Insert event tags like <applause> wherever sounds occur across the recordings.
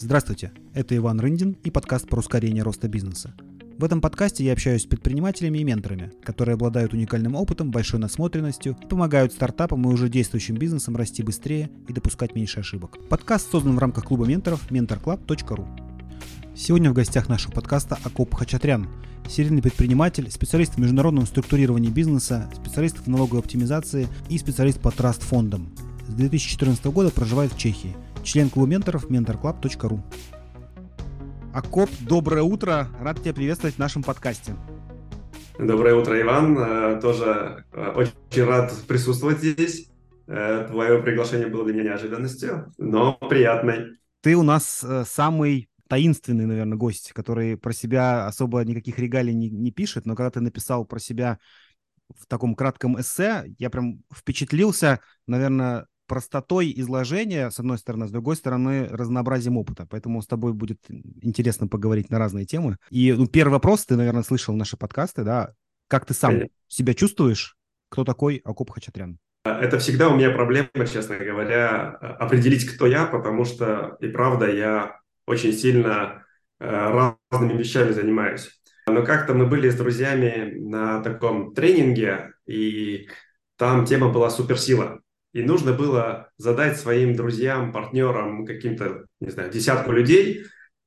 Здравствуйте, это Иван Рындин и подкаст про ускорение роста бизнеса. В этом подкасте я общаюсь с предпринимателями и менторами, которые обладают уникальным опытом, большой насмотренностью помогают стартапам и уже действующим бизнесам расти быстрее и допускать меньше ошибок. Подкаст создан в рамках клуба менторов mentorclub.ru. Сегодня в гостях нашего подкаста Акоп Хачатрян, серийный предприниматель, специалист в международном структурировании бизнеса, специалист в налоговой оптимизации и специалист по траст-фондам. С 2014 года проживает в Чехии. Член клуба менторов mentorclub.ru. Акоп, доброе утро. Рад тебя приветствовать в нашем подкасте. Доброе утро, Иван. Э, тоже э, очень рад присутствовать здесь. Э, твое приглашение было для меня неожиданностью, но приятной. Ты у нас самый таинственный, наверное, гость, который про себя особо никаких регалий не, не пишет, но когда ты написал про себя в таком кратком эссе, я прям впечатлился, наверное, простотой изложения, с одной стороны, с другой стороны, разнообразием опыта. Поэтому с тобой будет интересно поговорить на разные темы. И ну, первый вопрос, ты, наверное, слышал наши подкасты, да? Как ты сам Конечно. себя чувствуешь? Кто такой Акоп Хачатрян? Это всегда у меня проблема, честно говоря, определить, кто я, потому что, и правда, я очень сильно э, разными вещами занимаюсь. Но как-то мы были с друзьями на таком тренинге, и там тема была суперсила. И нужно было задать своим друзьям, партнерам, каким-то, не знаю, десятку людей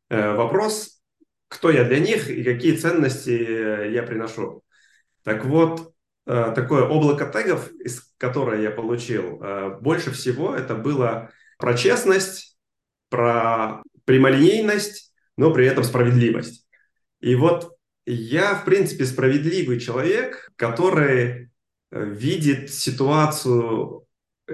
э, вопрос, кто я для них и какие ценности э, я приношу. Так вот, э, такое облако тегов, из которое я получил, больше всего это было про честность, про прямолинейность, но при этом справедливость. И вот я, в принципе, справедливый человек, который видит ситуацию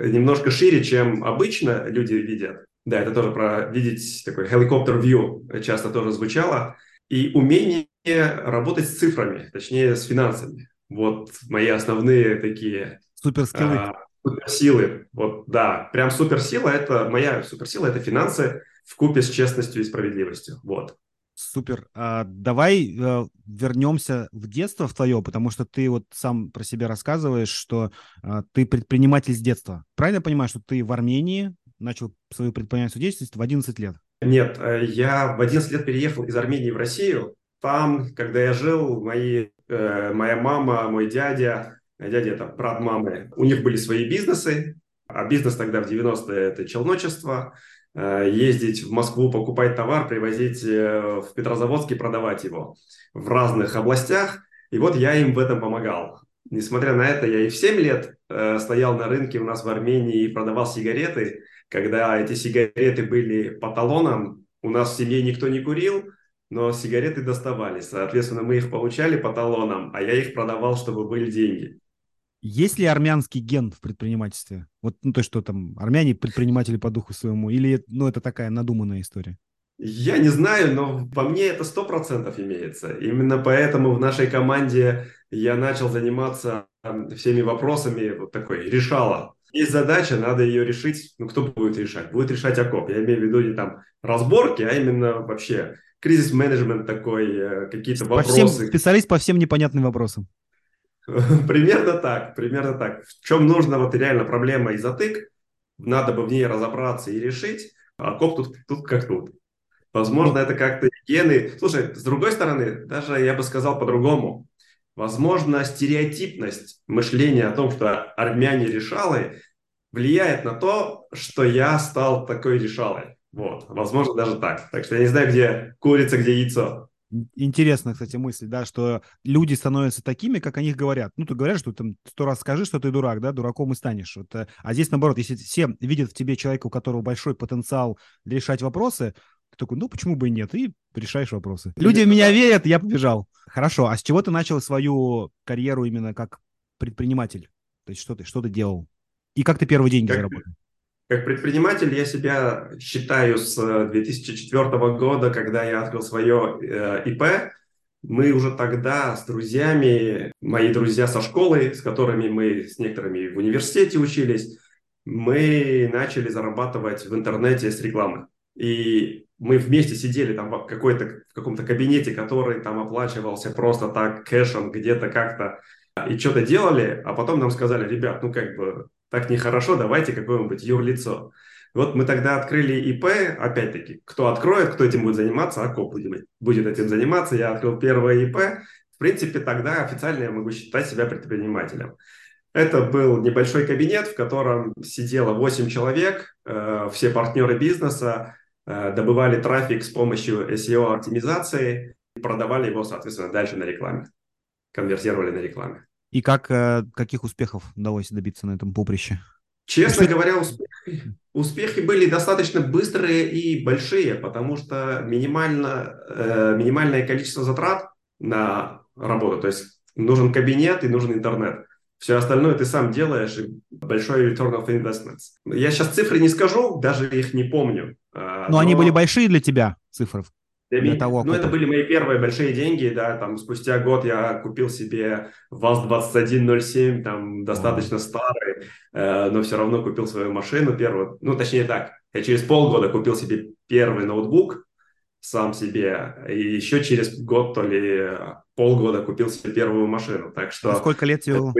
немножко шире, чем обычно люди видят. Да, это тоже про видеть такой helicopter view часто тоже звучало. И умение работать с цифрами, точнее с финансами. Вот мои основные такие... Суперскиллы. А, суперсилы. Вот, да, прям суперсила – это моя суперсила – это финансы в купе с честностью и справедливостью. Вот. Супер. А, давай а, вернемся в детство в твое, потому что ты вот сам про себя рассказываешь, что а, ты предприниматель с детства. Правильно я понимаю, что ты в Армении начал свою предпринимательскую деятельность в 11 лет? Нет, э, я в 11 лет переехал из Армении в Россию. Там, когда я жил, мои, э, моя мама, мой дядя, дядя это брат мамы, у них были свои бизнесы, а бизнес тогда в 90-е это челночество – ездить в Москву, покупать товар, привозить э, в Петрозаводск и продавать его в разных областях. И вот я им в этом помогал. Несмотря на это, я и в 7 лет э, стоял на рынке у нас в Армении и продавал сигареты. Когда эти сигареты были по талонам, у нас в семье никто не курил, но сигареты доставались. Соответственно, мы их получали по талонам, а я их продавал, чтобы были деньги. Есть ли армянский ген в предпринимательстве? Вот, ну, то, что там армяне предприниматели по духу своему, или, ну, это такая надуманная история? Я не знаю, но по мне это сто процентов имеется. Именно поэтому в нашей команде я начал заниматься всеми вопросами вот такой решала. Есть задача, надо ее решить. Ну, кто будет решать? Будет решать ОКОП. Я имею в виду не там разборки, а именно вообще кризис-менеджмент такой, э, какие-то вопросы. Всем, специалист по всем непонятным вопросам. <laughs> Примерно так, примерно так. В чем нужна вот реально проблема и затык, надо бы в ней разобраться и решить, а коп тут, тут как тут. Возможно, это как-то гены. Слушай, с другой стороны, даже я бы сказал по-другому. Возможно, стереотипность мышления о том, что армяне решалы, влияет на то, что я стал такой решалой. Вот, возможно, даже так. Так что я не знаю, где курица, где яйцо. Интересная, кстати, мысль, да, что люди становятся такими, как о них говорят. Ну, ты говорят, что там сто раз скажи, что ты дурак, да, дураком и станешь. Вот, э, а здесь, наоборот, если все видят в тебе человека, у которого большой потенциал решать вопросы, ты такой, ну, почему бы и нет, и решаешь вопросы. Люди в меня верят, я побежал. Хорошо, а с чего ты начал свою карьеру именно как предприниматель? То есть что ты, что ты делал? И как ты первые деньги как, заработал? Как предприниматель я себя считаю с 2004 э, года, когда я открыл свое э, ИП. Мы уже тогда с друзьями, мои друзья со школы, с которыми мы с некоторыми в университете учились, мы начали зарабатывать в интернете с рекламы. И мы вместе сидели там в, какой-то, в каком-то кабинете, который там оплачивался просто так кэшем где-то как-то и что-то делали, а потом нам сказали, ребят, ну как бы так нехорошо, давайте какое-нибудь юрлицо. Вот мы тогда открыли ИП, опять-таки, кто откроет, кто этим будет заниматься, а кто будет, этим заниматься. Я открыл первое ИП. В принципе, тогда официально я могу считать себя предпринимателем. Это был небольшой кабинет, в котором сидело 8 человек, э, все партнеры бизнеса, э, добывали трафик с помощью SEO-оптимизации, продавали его, соответственно, дальше на рекламе, конвертировали на рекламе. И как, э, каких успехов удалось добиться на этом поприще? Честно говоря, успехи, успехи были достаточно быстрые и большие, потому что минимально, э, минимальное количество затрат на работу, то есть нужен кабинет и нужен интернет. Все остальное ты сам делаешь, и большой return of investments. Я сейчас цифры не скажу, даже их не помню. А, но, но... они были большие для тебя, цифры? Для, того, ну, это были мои первые большие деньги, да, там спустя год я купил себе ВАЗ-2107, там достаточно mm. старый, э, но все равно купил свою машину первую, ну, точнее так, я через полгода купил себе первый ноутбук, сам себе, и еще через год, то ли полгода купил себе первую машину, так что... А сколько лет тебе было?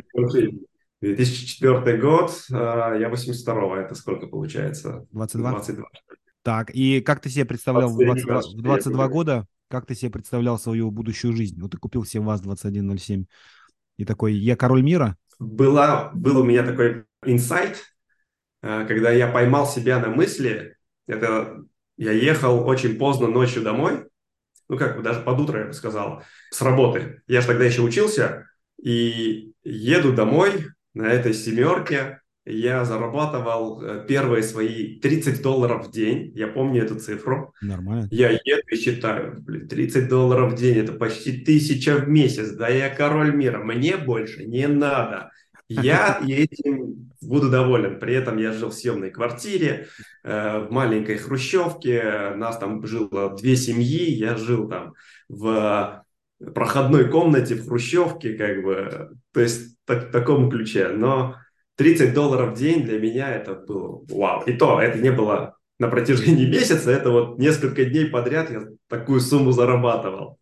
2004 год, э, я 82-го, это сколько получается? 22? 22. Так, и как ты себе представлял в 22, в 22 года, как ты себе представлял свою будущую жизнь? Вот ты купил себе ВАЗ-2107 и такой, я король мира? Была, был у меня такой инсайт, э, когда я поймал себя на мысли, это я ехал очень поздно ночью домой, ну как бы даже под утро, я бы сказал, с работы. Я же тогда еще учился, и еду домой на этой семерке, я зарабатывал э, первые свои 30 долларов в день. Я помню эту цифру. Нормально. Я еду и считаю, блин, 30 долларов в день, это почти тысяча в месяц. Да я король мира, мне больше не надо. Я <laughs> этим буду доволен. При этом я жил в съемной квартире, э, в маленькой хрущевке. Нас там жило две семьи. Я жил там в проходной комнате в хрущевке, как бы, то есть так, в таком ключе. Но 30 долларов в день для меня это было вау. И то, это не было на протяжении <laughs> месяца, это вот несколько дней подряд я такую сумму зарабатывал.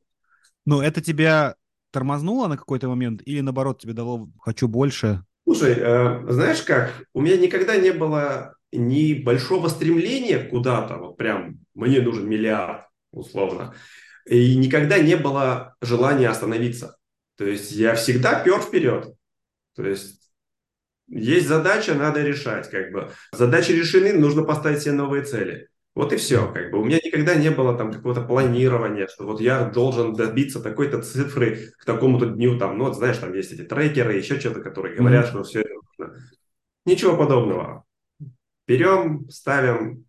Ну, это тебя тормознуло на какой-то момент или наоборот тебе дало «хочу больше»? Слушай, э, знаешь как, у меня никогда не было ни большого стремления куда-то, вот прям мне нужен миллиард, условно, и никогда не было желания остановиться. То есть я всегда пер вперед. То есть есть задача, надо решать, как бы. Задачи решены, нужно поставить себе новые цели. Вот и все, как бы. У меня никогда не было там какого-то планирования, что вот я должен добиться такой-то цифры к такому-то дню, там, ну, вот знаешь, там есть эти трекеры, еще что-то, которые говорят, mm-hmm. что все это нужно. Ничего подобного. Берем, ставим,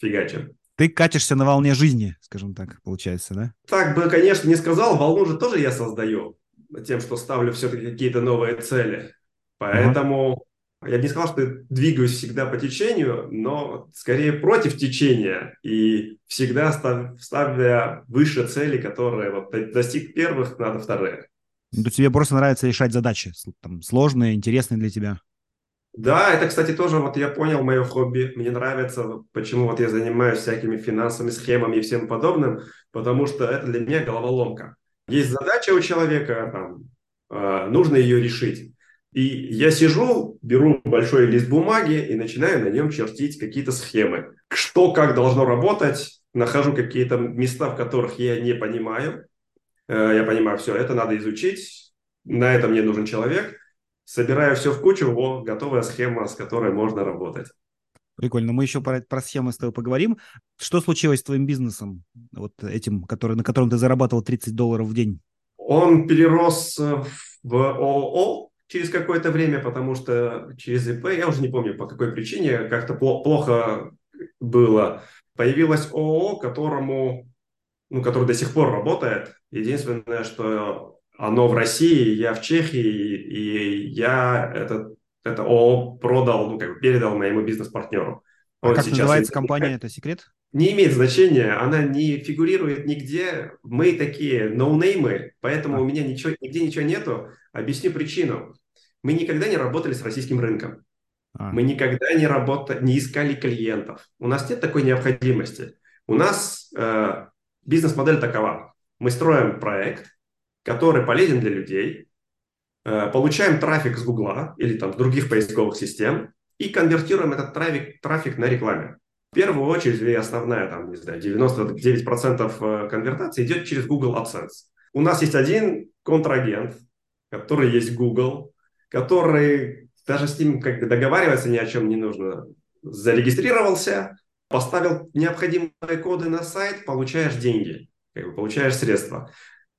фигачим. Ты катишься на волне жизни, скажем так, получается, да? Так бы, конечно, не сказал. Волну же тоже я создаю тем, что ставлю все-таки какие-то новые цели. Поэтому uh-huh. я бы не сказал, что я двигаюсь всегда по течению, но скорее против течения и всегда став, ставя выше цели, которые вот достиг первых, надо вторые. Ну, тебе просто нравится решать задачи, там, сложные, интересные для тебя. Да, это, кстати, тоже вот я понял мое хобби. Мне нравится, почему вот я занимаюсь всякими финансовыми схемами и всем подобным, потому что это для меня головоломка. Есть задача у человека, там, э, нужно ее решить. И я сижу, беру большой лист бумаги и начинаю на нем чертить какие-то схемы. Что, как должно работать, нахожу какие-то места, в которых я не понимаю. Э, я понимаю, все, это надо изучить, на это мне нужен человек. Собираю все в кучу, о, готовая схема, с которой можно работать. Прикольно. Мы еще про, про схемы с тобой поговорим. Что случилось с твоим бизнесом, вот этим, который, на котором ты зарабатывал 30 долларов в день? Он перерос в ООО, через какое-то время, потому что через ИП, я уже не помню по какой причине, как-то плохо было. Появилось ООО, которому, ну, который до сих пор работает. Единственное, что оно в России, я в Чехии, и я этот, это ООО продал, ну, как бы передал моему бизнес-партнеру. А как называется компания, это секрет? Не имеет значения, она не фигурирует нигде. Мы такие ноунеймы, поэтому а. у меня ничего, нигде ничего нету. Объясню причину. Мы никогда не работали с российским рынком. А. Мы никогда не, работали, не искали клиентов. У нас нет такой необходимости. У нас э, бизнес-модель такова. Мы строим проект, который полезен для людей, э, получаем трафик с Гугла или там других поисковых систем, и конвертируем этот трафик, трафик на рекламе. В первую очередь, и основная, там, не знаю, 99% э, конвертации идет через Google AdSense. У нас есть один контрагент, который есть Google, который даже с ним как бы договариваться ни о чем не нужно. Зарегистрировался, поставил необходимые коды на сайт, получаешь деньги, как бы получаешь средства.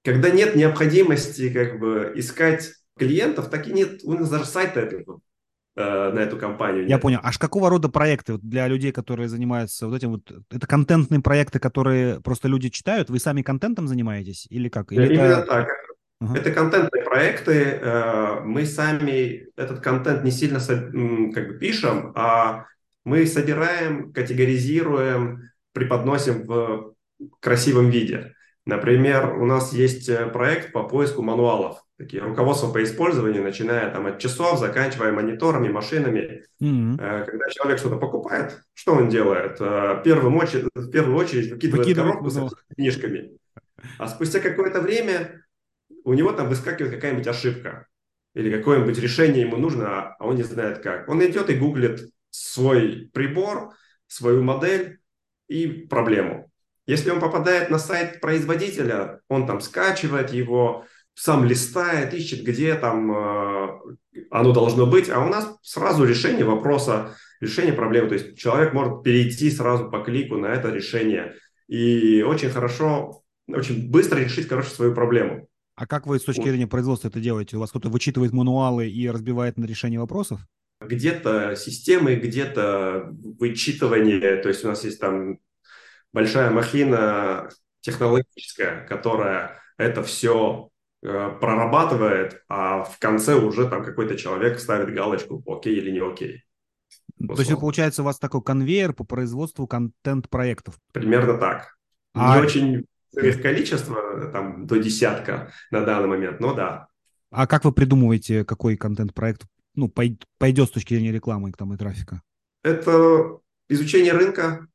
Когда нет необходимости как бы искать клиентов, так и нет, у нас даже сайта этого э, на эту компанию. Я понял. Аж какого рода проекты вот для людей, которые занимаются вот этим вот? Это контентные проекты, которые просто люди читают? Вы сами контентом занимаетесь или как? Или Именно это... так. Uh-huh. Это контентные проекты. Э, мы сами этот контент не сильно как бы пишем, а мы собираем, категоризируем, преподносим в красивом виде. Например, у нас есть э, проект по поиску мануалов, такие руководства по использованию, начиная там от часов, заканчивая мониторами, машинами. Mm-hmm. Когда человек что-то покупает, что он делает? В первую очередь, в первую очередь выкидывает, выкидывает коробку с книжками. А спустя какое-то время у него там выскакивает какая-нибудь ошибка или какое-нибудь решение ему нужно, а он не знает как. Он идет и гуглит свой прибор, свою модель и проблему. Если он попадает на сайт производителя, он там скачивает его, сам листает, ищет, где там э, оно должно быть, а у нас сразу решение вопроса, решение проблемы. То есть человек может перейти сразу по клику на это решение и очень хорошо, очень быстро решить, короче, свою проблему. А как вы с точки зрения производства это делаете? У вас кто-то вычитывает мануалы и разбивает на решение вопросов? Где-то системы, где-то вычитывание. То есть у нас есть там большая махина технологическая, которая это все э, прорабатывает, а в конце уже там какой-то человек ставит галочку окей или не окей. То есть, получается, у вас такой конвейер по производству контент-проектов? Примерно так. А... Не очень их количество, там, до десятка на данный момент, но да. А как вы придумываете, какой контент-проект ну, пойдет с точки зрения рекламы там, и трафика? Это изучение рынка,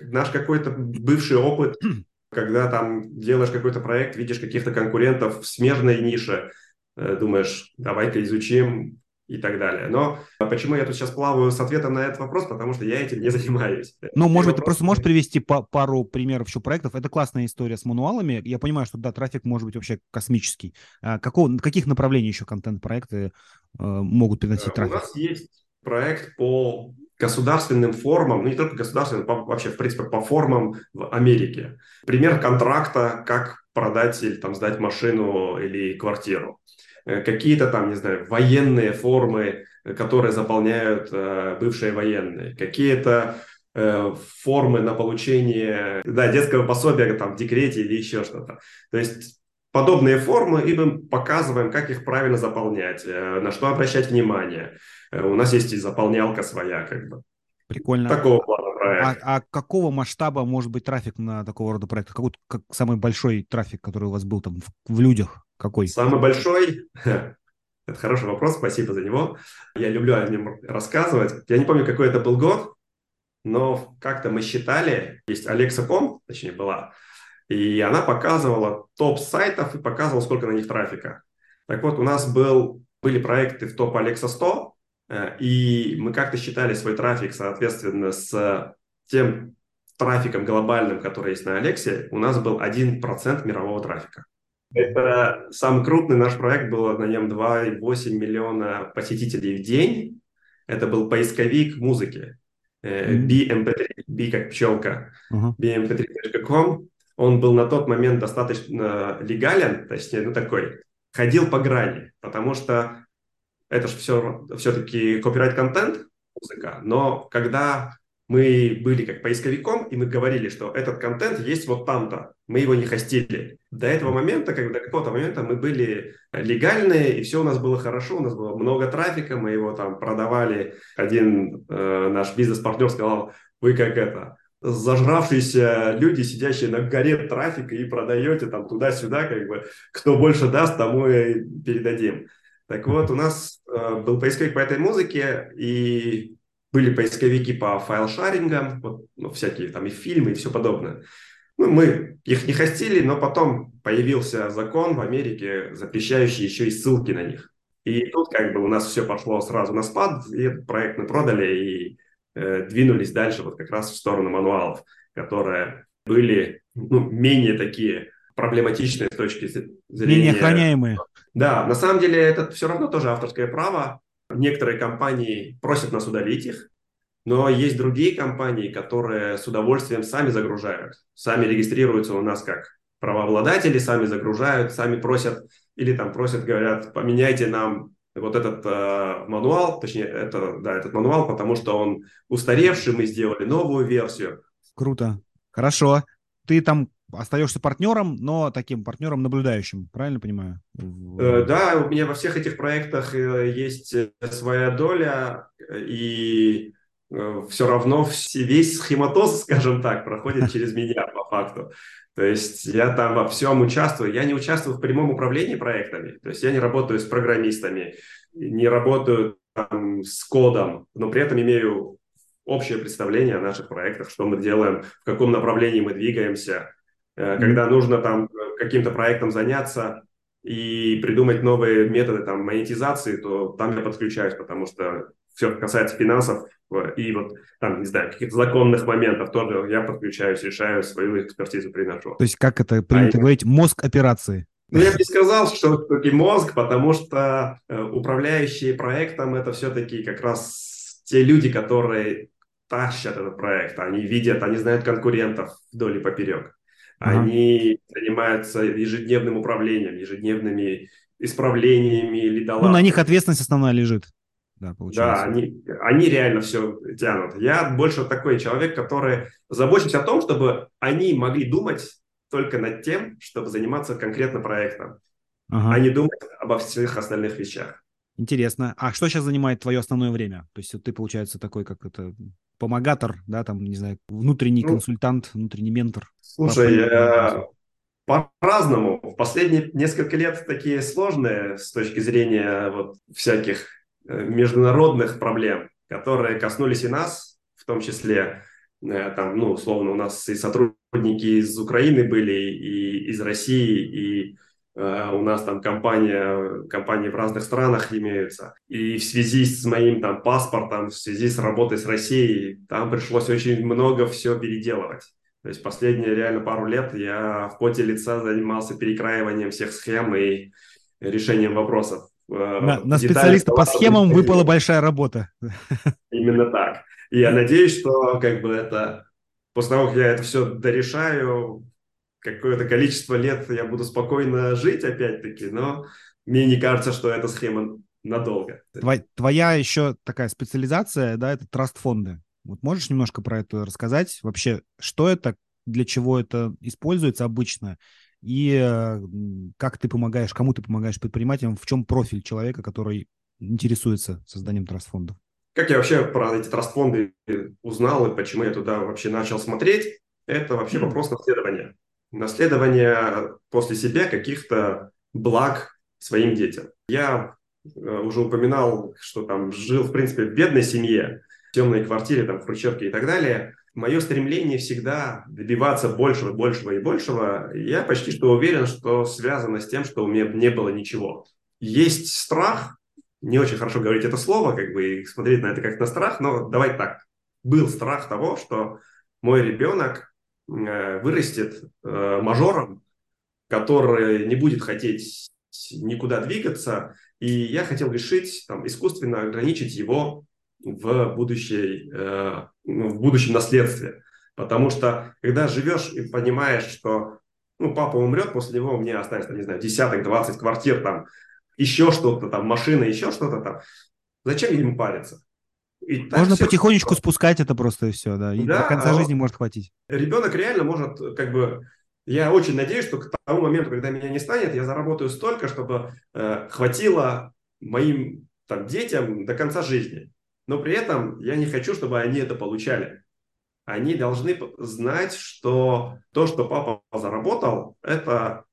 наш какой-то бывший опыт, <clears throat> когда там делаешь какой-то проект, видишь каких-то конкурентов в смежной нише, э, думаешь, давай-ка изучим, и так далее. Но почему я тут сейчас плаваю с ответом на этот вопрос? Потому что я этим не занимаюсь. Ну, может быть, ты просто можешь привести по пару примеров еще проектов. Это классная история с мануалами. Я понимаю, что да, трафик может быть вообще космический. А какого, каких направлений еще контент-проекты э, могут приносить трафик? У нас есть проект по государственным формам, ну не только государственным, по, вообще, в принципе, по формам в Америке. Пример контракта, как продать или там сдать машину или квартиру. Э, какие-то там, не знаю, военные формы, э, которые заполняют э, бывшие военные, какие-то формы на получение да, детского пособия там, в декрете или еще что-то. То есть подобные формы, и мы показываем, как их правильно заполнять, на что обращать внимание. У нас есть и заполнялка своя, как бы. Прикольно. Такого плана проект. А, а какого масштаба может быть трафик на такого рода проект? Какой как самый большой трафик, который у вас был там в, в людях? Какой? Самый большой? <laughs> Это хороший вопрос, спасибо за него. Я люблю о нем рассказывать. Я не помню, какой это был год, но как-то мы считали, есть Alexa.com, точнее была, и она показывала топ сайтов и показывала, сколько на них трафика. Так вот, у нас был, были проекты в топ Alexa 100, э, и мы как-то считали свой трафик, соответственно, с тем трафиком глобальным, который есть на Алексе, у нас был 1% мирового трафика. Это самый крупный наш проект был, на нем 2,8 миллиона посетителей в день. Это был поисковик музыки. BMP3, B как пчелка, uh-huh. bmp3.com. Он был на тот момент достаточно легален, точнее, ну такой, ходил по грани, потому что это же все, все-таки копирайт-контент, музыка, но когда мы были как поисковиком, и мы говорили, что этот контент есть вот там-то. Мы его не хостили. До этого момента, как до какого-то момента мы были легальные, и все у нас было хорошо, у нас было много трафика, мы его там продавали. Один э, наш бизнес-партнер сказал, вы как это, зажравшиеся люди, сидящие на горе трафика и продаете там туда-сюда, как бы, кто больше даст, тому и передадим. Так вот, у нас э, был поисковик по этой музыке, и были поисковики по файл-шарингам, вот, ну, всякие там и фильмы, и все подобное. Ну, мы их не хостили, но потом появился закон в Америке, запрещающий еще и ссылки на них. И тут как бы у нас все пошло сразу на спад, и этот проект мы продали и э, двинулись дальше вот как раз в сторону мануалов, которые были ну, менее такие проблематичные с точки зрения... Менее охраняемые. Да, на самом деле это все равно тоже авторское право. Некоторые компании просят нас удалить их, но есть другие компании, которые с удовольствием сами загружают, сами регистрируются у нас как правообладатели, сами загружают, сами просят или там просят, говорят, поменяйте нам вот этот э, мануал, точнее, это, да, этот мануал, потому что он устаревший, мы сделали новую версию. Круто. Хорошо. Ты там остаешься партнером, но таким партнером наблюдающим, правильно понимаю? Э, да, у меня во всех этих проектах э, есть э, своя доля, и все равно весь схематоз, <laughs> скажем так, проходит через меня по факту. То есть я там во всем участвую. Я не участвую в прямом управлении проектами. То есть я не работаю с программистами, не работаю там, с кодом, но при этом имею общее представление о наших проектах, что мы делаем, в каком направлении мы двигаемся. Э, когда нужно там каким-то проектом заняться и придумать новые методы там монетизации, то там я подключаюсь, потому что все касается финансов и вот там, не знаю, каких-то законных моментов тоже я подключаюсь, решаю, свою экспертизу приношу. То есть как это принято а говорить, мозг операции? Ну, я бы не сказал, что все-таки мозг, потому что э, управляющие проектом это все-таки как раз те люди, которые тащат этот проект, они видят, они знают конкурентов вдоль и поперек. Ага. Они занимаются ежедневным управлением, ежедневными исправлениями лидолав. Ну, на них ответственность основная лежит. Да, получается. Да, они, они реально все тянут. Я больше такой человек, который заботится о том, чтобы они могли думать только над тем, чтобы заниматься конкретно проектом, ага. а не думать обо всех остальных вещах. Интересно. А что сейчас занимает твое основное время? То есть ты, получается, такой, как это, помогатор, да, там, не знаю, внутренний ну, консультант, внутренний ментор? Слушай, я по-разному. В последние несколько лет такие сложные с точки зрения вот всяких э, международных проблем, которые коснулись и нас, в том числе, э, там, ну, условно, у нас и сотрудники из Украины были, и из России, и Э, у нас там компания, компании в разных странах имеются. И в связи с моим там паспортом, в связи с работой с Россией, там пришлось очень много все переделывать. То есть последние реально пару лет я в поте лица занимался перекраиванием всех схем и решением вопросов. Э, на, на специалиста по схемам выпала большая работа. Именно так. И я надеюсь, что как бы это после того, как я это все дорешаю, какое-то количество лет я буду спокойно жить опять-таки, но мне не кажется, что эта схема надолго. Твоя, твоя еще такая специализация, да, это траст-фонды. Вот можешь немножко про это рассказать? Вообще, что это, для чего это используется обычно? И как ты помогаешь, кому ты помогаешь предпринимателям, в чем профиль человека, который интересуется созданием траст-фондов? Как я вообще про эти траст-фонды узнал и почему я туда вообще начал смотреть? Это вообще вопрос наследования наследование после себя каких-то благ своим детям. Я э, уже упоминал, что там жил, в принципе, в бедной семье, в темной квартире, там, в Хрущевке и так далее. Мое стремление всегда добиваться большего, большего и большего, я почти что уверен, что связано с тем, что у меня не было ничего. Есть страх, не очень хорошо говорить это слово, как бы и смотреть на это как на страх, но давай так. Был страх того, что мой ребенок вырастет э, мажором, который не будет хотеть никуда двигаться, и я хотел решить, там, искусственно ограничить его в, будущей, э, ну, в будущем наследстве. Потому что, когда живешь и понимаешь, что ну, папа умрет, после него мне останется, не знаю, десяток, двадцать квартир, там, еще что-то там, машина, еще что-то там, зачем ему париться? И Можно все, потихонечку что... спускать это просто и все, да. И да, до конца а жизни может хватить. Ребенок реально может, как бы, я очень надеюсь, что к тому моменту, когда меня не станет, я заработаю столько, чтобы э, хватило моим там, детям до конца жизни. Но при этом я не хочу, чтобы они это получали. Они должны знать, что то, что папа заработал, это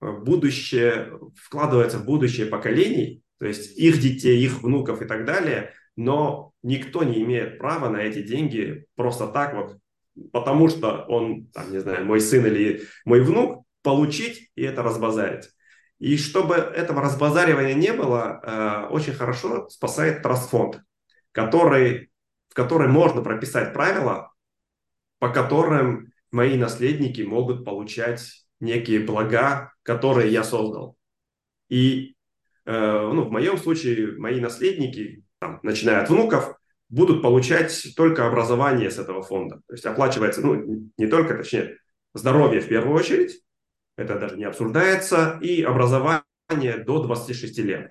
будущее, вкладывается в будущее поколений, то есть их детей, их внуков и так далее – но никто не имеет права на эти деньги просто так вот, потому что он, там, не знаю, мой сын или мой внук, получить и это разбазарить. И чтобы этого разбазаривания не было, э, очень хорошо спасает трастфонд, который, в который можно прописать правила, по которым мои наследники могут получать некие блага, которые я создал. И э, ну, в моем случае мои наследники, там, начиная от внуков, будут получать только образование с этого фонда. То есть оплачивается, ну, не только, точнее, здоровье в первую очередь, это даже не обсуждается, и образование до 26 лет.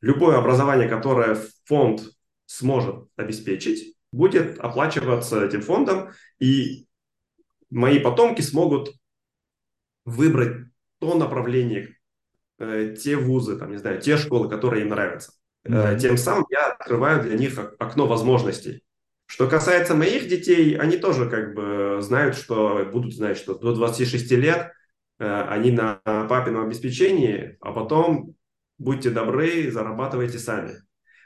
Любое образование, которое фонд сможет обеспечить, будет оплачиваться этим фондом, и мои потомки смогут выбрать то направление, э, те вузы, там, не знаю, те школы, которые им нравятся. Mm-hmm. Тем самым я открываю для них окно возможностей. Что касается моих детей, они тоже как бы знают, что будут знать, что до 26 лет Э, они на папином обеспечении, а потом будьте добры, зарабатывайте сами.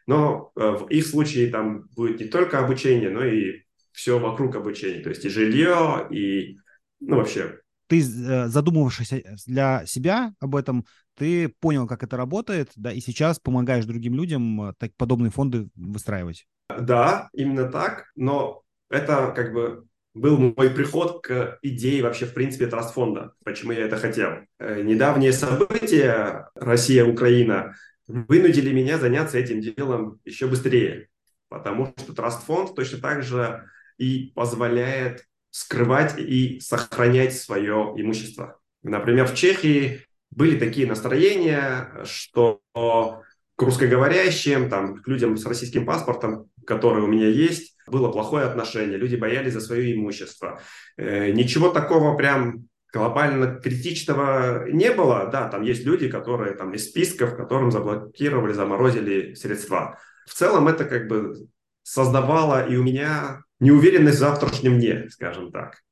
Но э, в их случае там будет не только обучение, но и все вокруг обучения, то есть и жилье, и ну вообще. Ты э, задумывавшись для себя об этом, ты понял, как это работает, да, и сейчас помогаешь другим людям так, подобные фонды выстраивать. Да, именно так, но это как бы был мой приход к идее вообще, в принципе, трастфонда. Почему я это хотел? Э, недавние события Россия-Украина вынудили меня заняться этим делом еще быстрее, потому что трастфонд точно так же и позволяет скрывать и сохранять свое имущество. Например, в Чехии были такие настроения, что к русскоговорящим, там, к людям с российским паспортом, которые у меня есть, было плохое отношение, люди боялись за свое имущество. Э, ничего такого прям глобально критичного не было. Да, там есть люди, которые там из списков, которым заблокировали, заморозили средства. В целом это как бы создавало и у меня неуверенность в завтрашнем дне, скажем так.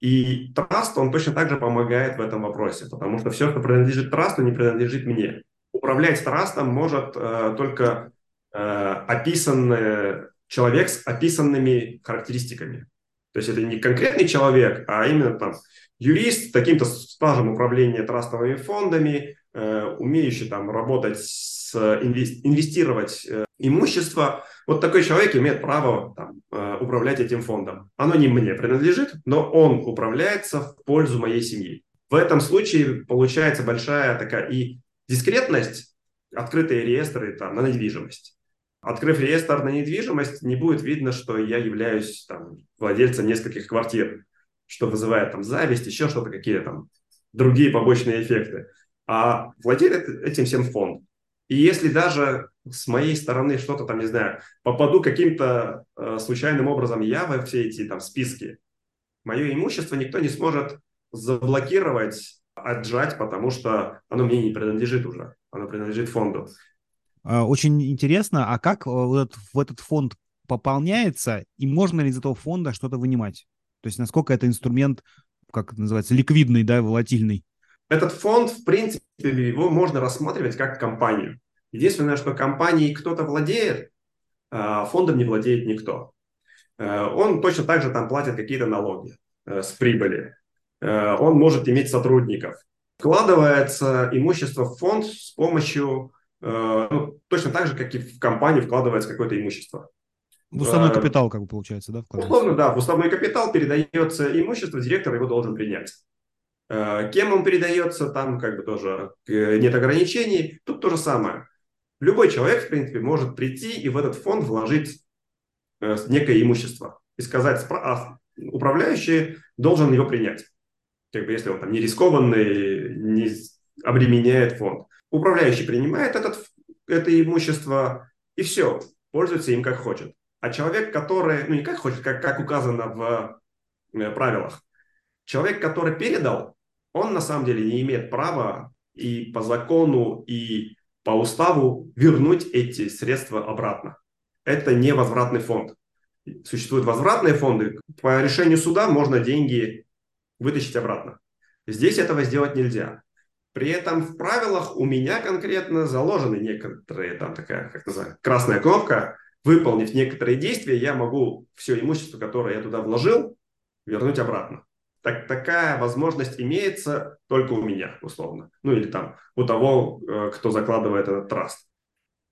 И траст, он точно так же помогает в этом вопросе, потому что все, что принадлежит трасту, не принадлежит мне. Управлять трастом может э, только э, описанный человек с описанными характеристиками. То есть это не конкретный человек, а именно там юрист с таким-то стажем управления трастовыми фондами, э, умеющий там работать с инвестировать э, имущество. Вот такой человек имеет право там, э, управлять этим фондом. Оно не мне принадлежит, но он управляется в пользу моей семьи. В этом случае получается большая такая и дискретность, открытые реестры там, на недвижимость открыв реестр на недвижимость, не будет видно, что я являюсь там, владельцем нескольких квартир, что вызывает там зависть, еще что-то, какие там другие побочные эффекты. А владеет этим всем фонд. И если даже с моей стороны что-то там, не знаю, попаду каким-то э, случайным образом я во все эти там списки, мое имущество никто не сможет заблокировать, отжать, потому что оно мне не принадлежит уже, оно принадлежит фонду. А, очень интересно, а как э, в этот фонд пополняется, и можно ли из этого фонда что-то вынимать? То есть насколько это инструмент, как это называется, ликвидный, да, волатильный? Этот фонд, в принципе, его можно рассматривать как компанию. Единственное, что компанией кто-то владеет, а фондом не владеет никто. Э, он точно так же там платит какие-то налоги э, с прибыли. Он может иметь сотрудников. Вкладывается имущество в фонд с помощью Э, ну, точно так же, как и в компанию вкладывается какое-то имущество. В уставной э, капитал, как бы получается, да? Условно, да. В уставной капитал передается имущество, директор его должен принять. Э, кем он передается, там как бы тоже нет ограничений. Тут то же самое. Любой человек, в принципе, может прийти и в этот фонд вложить некое имущество и сказать, а управляющий должен его принять. Как бы если он там не рискованный, не обременяет фонд. Управляющий принимает этот, это имущество и все, пользуется им как хочет. А человек, который, ну не как хочет, как, как указано в э, правилах, человек, который передал, он на самом деле не имеет права и по закону, и по уставу вернуть эти средства обратно. Это не возвратный фонд. Существуют возвратные фонды. По решению суда можно деньги вытащить обратно. Здесь этого сделать нельзя. При этом в правилах у меня конкретно заложены некоторые, там такая, как называется, красная кнопка. Выполнив некоторые действия, я могу все имущество, которое я туда вложил, вернуть обратно. Так, такая возможность имеется только у меня, условно. Ну или там у того, э, кто закладывает этот траст.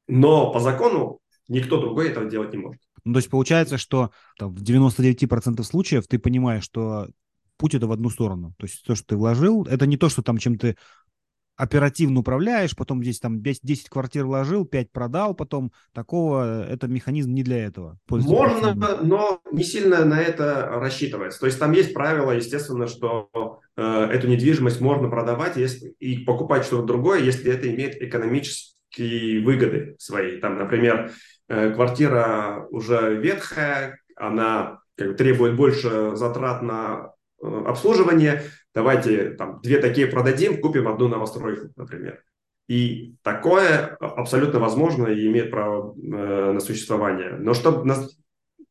Но по закону никто другой этого делать не может. Ну, то есть получается, что там, в 99% случаев ты понимаешь, что путь это в одну сторону. То есть то, что ты вложил, это не то, что там чем ты оперативно управляешь, потом здесь там 10 квартир вложил, 5 продал, потом такого, это механизм не для этого. Можно, но не сильно на это рассчитывается. То есть там есть правило, естественно, что э, эту недвижимость можно продавать если, и покупать что-то другое, если это имеет экономические выгоды свои. Там, например, э, квартира уже ветхая, она как требует больше затрат на э, обслуживание, давайте там две такие продадим, купим одну новостройку, например. И такое абсолютно возможно и имеет право э, на существование. Но чтобы нас,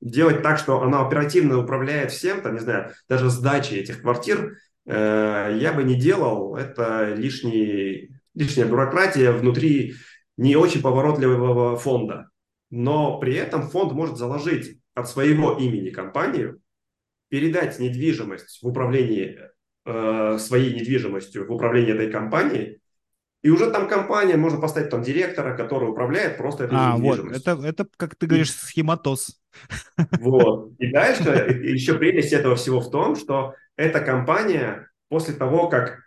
делать так, что она оперативно управляет всем, там, не знаю, даже сдачей этих квартир, э, я бы не делал. Это лишний, лишняя бюрократия внутри не очень поворотливого фонда. Но при этом фонд может заложить от своего имени компанию, передать недвижимость в управление э, своей недвижимостью в управлении этой компанией, и уже там компания, можно поставить там директора, который управляет просто этой а, недвижимостью. Вот, это, это, как ты говоришь, схематоз. Вот. И дальше <laughs> еще прелесть этого всего в том, что эта компания после того, как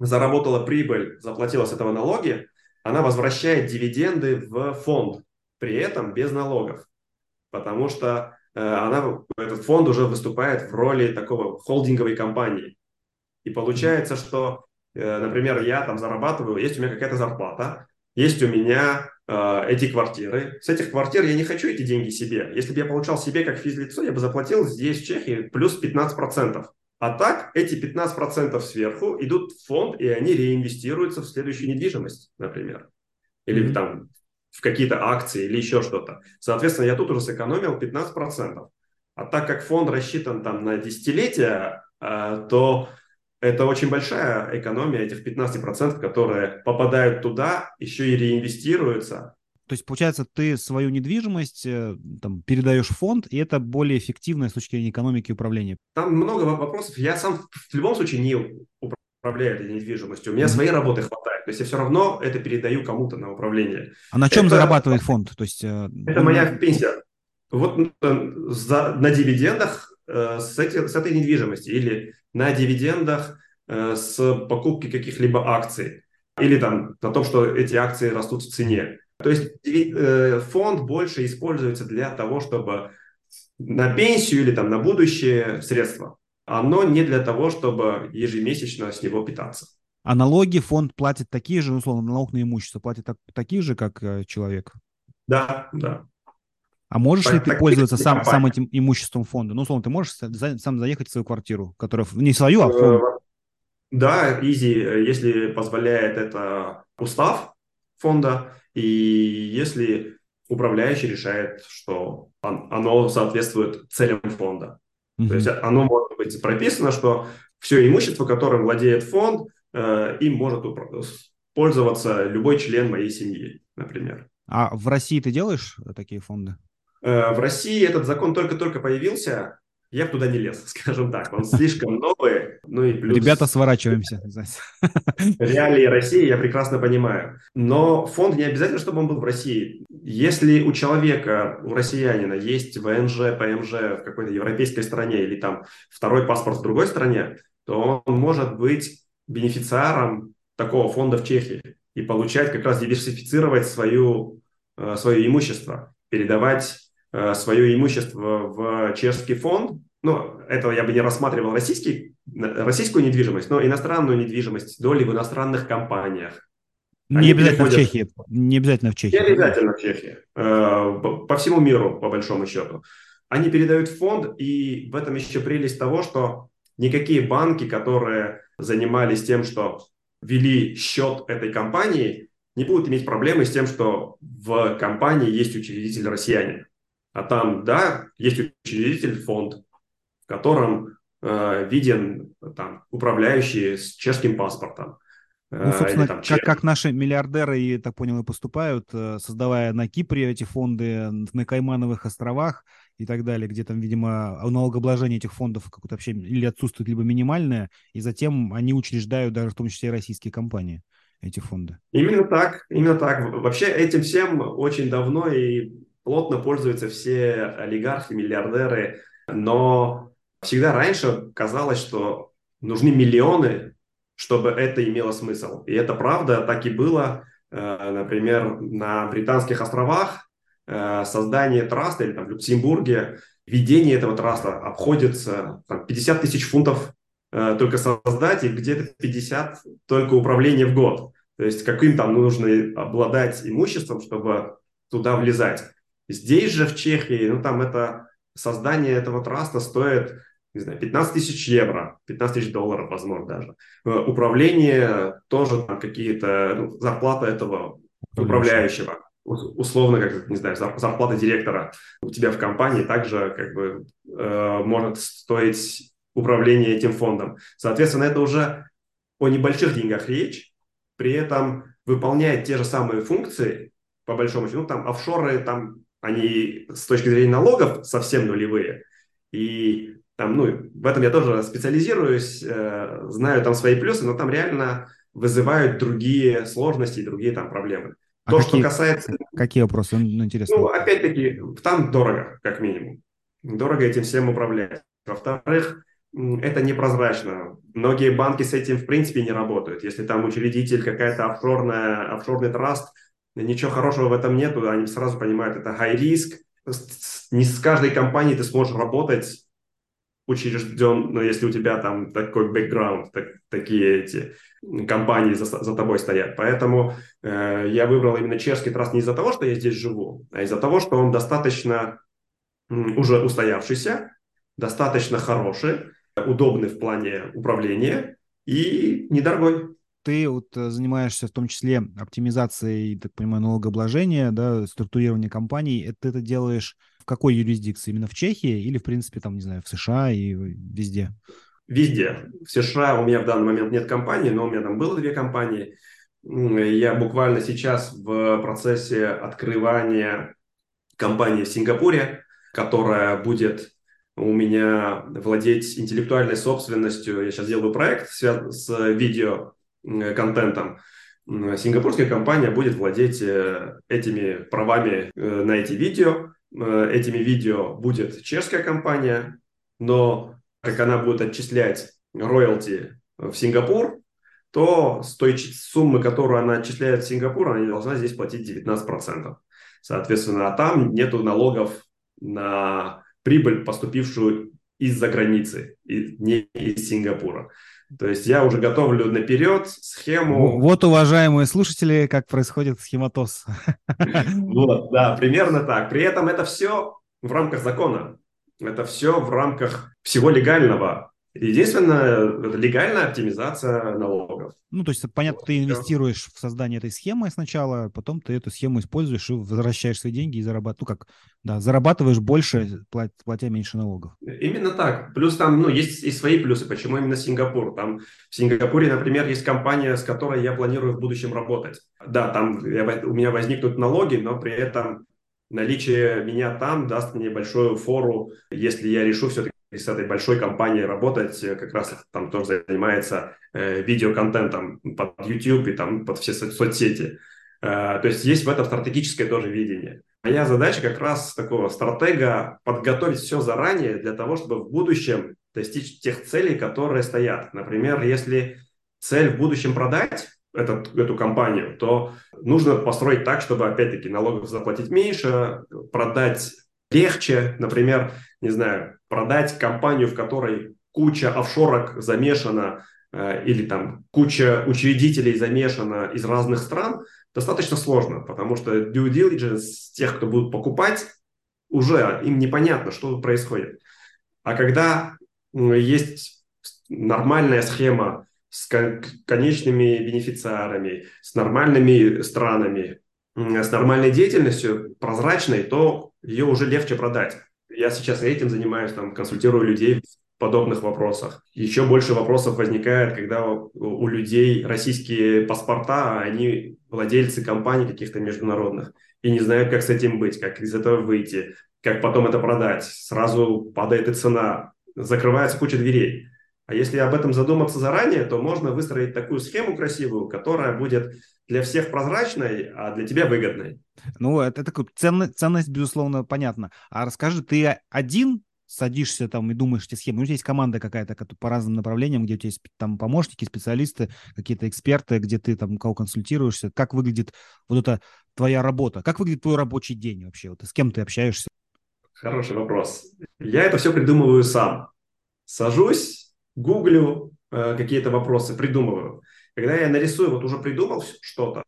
заработала прибыль, заплатила с этого налоги, она возвращает дивиденды в фонд, при этом без налогов. Потому что э, она, этот фонд уже выступает в роли такого холдинговой компании. И получается, что, э, например, я там зарабатываю, есть у меня какая-то зарплата, есть у меня э, эти квартиры. С этих квартир я не хочу эти деньги себе. Если бы я получал себе как физлицо, я бы заплатил здесь, в Чехии, плюс 15%. А так эти 15% сверху идут в фонд, и они реинвестируются в следующую недвижимость, например. Или mm-hmm. там в какие-то акции или еще что-то. Соответственно, я тут уже сэкономил 15%. А так как фонд рассчитан там на десятилетия, э, то это очень большая экономия этих 15%, которые попадают туда, еще и реинвестируются. То есть, получается, ты свою недвижимость э, там, передаешь в фонд, и это более эффективно с точки зрения экономики и управления. Там много вопросов. Я сам в любом случае не управляю этой недвижимостью. У меня mm-hmm. своей работы хватает. То есть я все равно это передаю кому-то на управление. А на чем это, зарабатывает фонд? То есть, э, это моя пенсия. Вот э, за, на дивидендах с, эти, с этой недвижимости или на дивидендах э, с покупки каких-либо акций или там на том, что эти акции растут в цене. То есть э, фонд больше используется для того, чтобы на пенсию или там на будущее средства, оно не для того, чтобы ежемесячно с него питаться. А налоги фонд платит такие же, условно, налог на имущество платит так, такие же, как э, человек? Да, да. А можешь так, ли ты пользоваться сам, сам этим имуществом фонда? Ну, условно, ты можешь сам заехать в свою квартиру, которая не свою, а фонд? Э, да, изи, если позволяет это устав фонда, и если управляющий решает, что оно соответствует целям фонда. Mm-hmm. То есть оно может быть прописано, что все имущество, которым владеет фонд, э, им может пользоваться любой член моей семьи, например. А в России ты делаешь такие фонды? Э, в России этот закон только-только появился, я бы туда не лез, <laughs> скажем так. Он слишком новый, ну и плюс... Ребята, сворачиваемся. <laughs> Реалии России я прекрасно понимаю. Но фонд не обязательно, чтобы он был в России. Если у человека, у россиянина есть ВНЖ, ПМЖ в какой-то европейской стране или там второй паспорт в другой стране, то он может быть бенефициаром такого фонда в Чехии и получать как раз диверсифицировать свою, э, свое имущество, передавать свое имущество в чешский фонд, ну, этого я бы не рассматривал российский, российскую недвижимость, но иностранную недвижимость, доли в иностранных компаниях. Не обязательно переходят... в Чехии. Не обязательно в Чехии. Не обязательно в Чехии. Э, по всему миру, по большому счету. Они передают в фонд, и в этом еще прелесть того, что никакие банки, которые занимались тем, что вели счет этой компании, не будут иметь проблемы с тем, что в компании есть учредитель россиянин. А там, да, есть учредитель, фонд, в котором э, виден там управляющий с чешским паспортом. Э, ну, собственно, там, как, как наши миллиардеры, я так понял, и поступают, э, создавая на Кипре эти фонды, на Каймановых островах, и так далее, где там, видимо, налогообложение этих фондов какое-то вообще или отсутствует, либо минимальное, и затем они учреждают даже в том числе российские компании, эти фонды. Именно так, именно так. Вообще этим всем очень давно и плотно пользуются все олигархи, миллиардеры, но всегда раньше казалось, что нужны миллионы, чтобы это имело смысл. И это правда, так и было. Э, например, на Британских островах э, создание траста или там, в Люксембурге ведение этого траста обходится там, 50 тысяч фунтов э, только создать и где-то 50 только управление в год. То есть каким там нужно обладать имуществом, чтобы туда влезать. Здесь же в Чехии, ну там это создание этого траста стоит не знаю, 15 тысяч евро, 15 тысяч долларов, возможно, даже. Э, управление тоже там какие-то, ну, зарплата этого управляющего, условно, как, не знаю, зарплата директора у тебя в компании также как бы э, может стоить управление этим фондом. Соответственно, это уже о небольших деньгах речь, при этом выполняет те же самые функции, по большому счету, ну, там офшоры, там они с точки зрения налогов совсем нулевые. И там, ну, в этом я тоже специализируюсь, э, знаю там свои плюсы, но там реально вызывают другие сложности и другие там проблемы. А То, какие, что касается... Какие вопросы? Ну, интересно. Ну, опять-таки, там дорого, как минимум. Дорого этим всем управлять. Во-вторых, это непрозрачно. Многие банки с этим, в принципе, не работают. Если там учредитель какая-то офшорная, офшорный траст, ничего хорошего в этом нету, они сразу понимают, это high risk. Не с каждой компанией ты сможешь работать учрежден, но если у тебя там такой бэкграунд, так, такие эти компании за, за тобой стоят. Поэтому э, я выбрал именно чешский траст не из-за того, что я здесь живу, а из-за того, что он достаточно м, уже устоявшийся, достаточно хороший, удобный в плане управления и недорогой ты вот э, занимаешься в том числе оптимизацией, так понимаю, налогообложения, да, структурирования компаний. Это ты делаешь в какой юрисдикции? Именно в Чехии или, в принципе, там, не знаю, в США и везде? Везде. В США у меня в данный момент нет компании, но у меня там было две компании. Я буквально сейчас в процессе открывания компании в Сингапуре, которая будет у меня владеть интеллектуальной собственностью. Я сейчас делаю проект с видео Э, контентом, сингапурская компания будет владеть э, этими правами э, на эти видео. Этими видео будет чешская компания, но как она будет отчислять роялти в Сингапур, то с той суммы, которую она отчисляет в Сингапур, она не должна здесь платить 19%. Соответственно, а там нету налогов на прибыль, поступившую из-за границы, не из Сингапура. То есть я уже готовлю наперед схему. Вот, уважаемые слушатели, как происходит схематоз. Вот, да, примерно так. При этом это все в рамках закона. Это все в рамках всего легального. Единственное, легальная оптимизация налогов. Ну, то есть, понятно, ты инвестируешь в создание этой схемы сначала, потом ты эту схему используешь и возвращаешь свои деньги и зарабатываешь, ну, как, да, зарабатываешь больше, платя меньше налогов. Именно так. Плюс там, ну, есть и свои плюсы. Почему именно Сингапур? Там в Сингапуре, например, есть компания, с которой я планирую в будущем работать. Да, там я, у меня возникнут налоги, но при этом наличие меня там даст мне большую фору, если я решу все-таки с этой большой компанией работать, э, как раз там тоже занимается э, видеоконтентом под YouTube и там под все со- соцсети. Э, то есть есть в этом стратегическое тоже видение. Моя задача как раз такого стратега подготовить все заранее для того, чтобы в будущем достичь тех целей, которые стоят. Например, если цель в будущем продать этот, эту компанию, то нужно построить так, чтобы, опять-таки, налогов заплатить меньше, продать легче, например, не знаю, продать компанию, в которой куча офшорок замешана э, или там куча учредителей замешана из разных стран, достаточно сложно, потому что due diligence тех, кто будут покупать, уже им непонятно, что происходит. А когда есть нормальная схема с конечными бенефициарами, с нормальными странами, с нормальной деятельностью, прозрачной, то ее уже легче продать. Я сейчас этим занимаюсь, там, консультирую людей в подобных вопросах. Еще больше вопросов возникает, когда у людей российские паспорта, а они владельцы компаний каких-то международных и не знают, как с этим быть, как из этого выйти. как потом это продать, сразу падает и цена, закрывается куча дверей. А если об этом задуматься заранее, то можно выстроить такую схему красивую, которая будет для всех прозрачной, а для тебя выгодной. Ну, это такая ценность, ценность, безусловно, понятна. А расскажи, ты один садишься там и думаешь эти схемы. У тебя есть команда какая-то по разным направлениям, где у тебя есть там помощники, специалисты, какие-то эксперты, где ты там кого консультируешься. Как выглядит вот эта твоя работа? Как выглядит твой рабочий день вообще? Вот, с кем ты общаешься? Хороший вопрос. Я это все придумываю сам. Сажусь, гуглю э, какие-то вопросы, придумываю. Когда я нарисую, вот уже придумал что-то,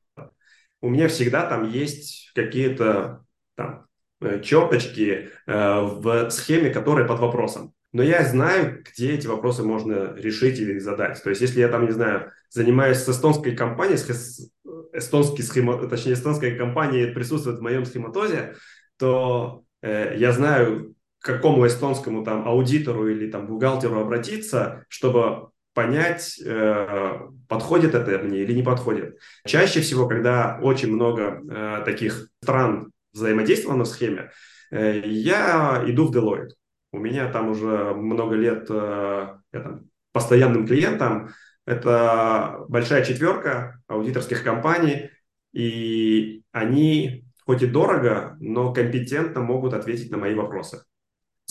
у меня всегда там есть какие-то там Э, черточки э, в схеме, которая под вопросом. Но я знаю, где эти вопросы можно решить или задать. То есть, если я там, не знаю, занимаюсь с эстонской компанией, с эстонский схема, точнее, эстонская компания присутствует в моем схематозе, то э, я знаю, к какому эстонскому там аудитору или там бухгалтеру обратиться, чтобы понять, э, подходит это мне или не подходит. Чаще всего, когда очень много э, таких стран взаимодействовал на схеме, э, я иду в Deloitte. У меня там уже много лет я там, постоянным клиентом. Это большая четверка аудиторских компаний, и они хоть и дорого, но компетентно могут ответить на мои вопросы.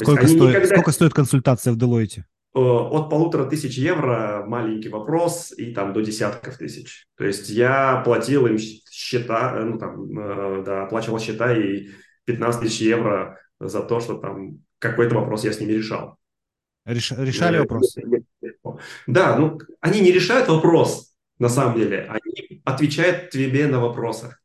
Сколько, стоит, никогда... сколько стоит консультация в Deloitte? Э, от полутора тысяч евро маленький вопрос и там до десятков тысяч. То есть я платил им счета, э, ну там, э, да, оплачивал счета и 15 тысяч евро за то, что там какой-то вопрос я с ними решал. Реш, решали я, вопрос? Да, ну они не решают вопрос на самом деле, они отвечают тебе на вопросы.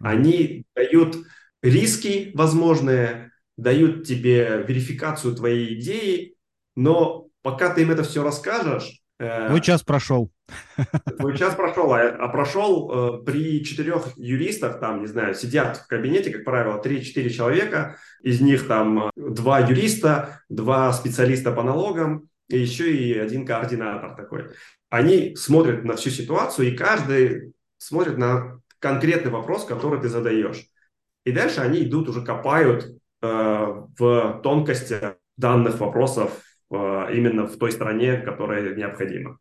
Они дают риски возможные, дают тебе верификацию твоей идеи, но пока ты им это все расскажешь... Э, Твой час прошел. <laughs> Твой час прошел, а, а прошел э, при четырех юристах, там, не знаю, сидят в кабинете, как правило, 3-4 человека, из них там два юриста, два специалиста по налогам, и еще и один координатор такой. Они смотрят на всю ситуацию, и каждый смотрит на конкретный вопрос, который ты задаешь. И дальше они идут, уже копают э, в тонкости данных вопросов, именно в той стране, которая необходима.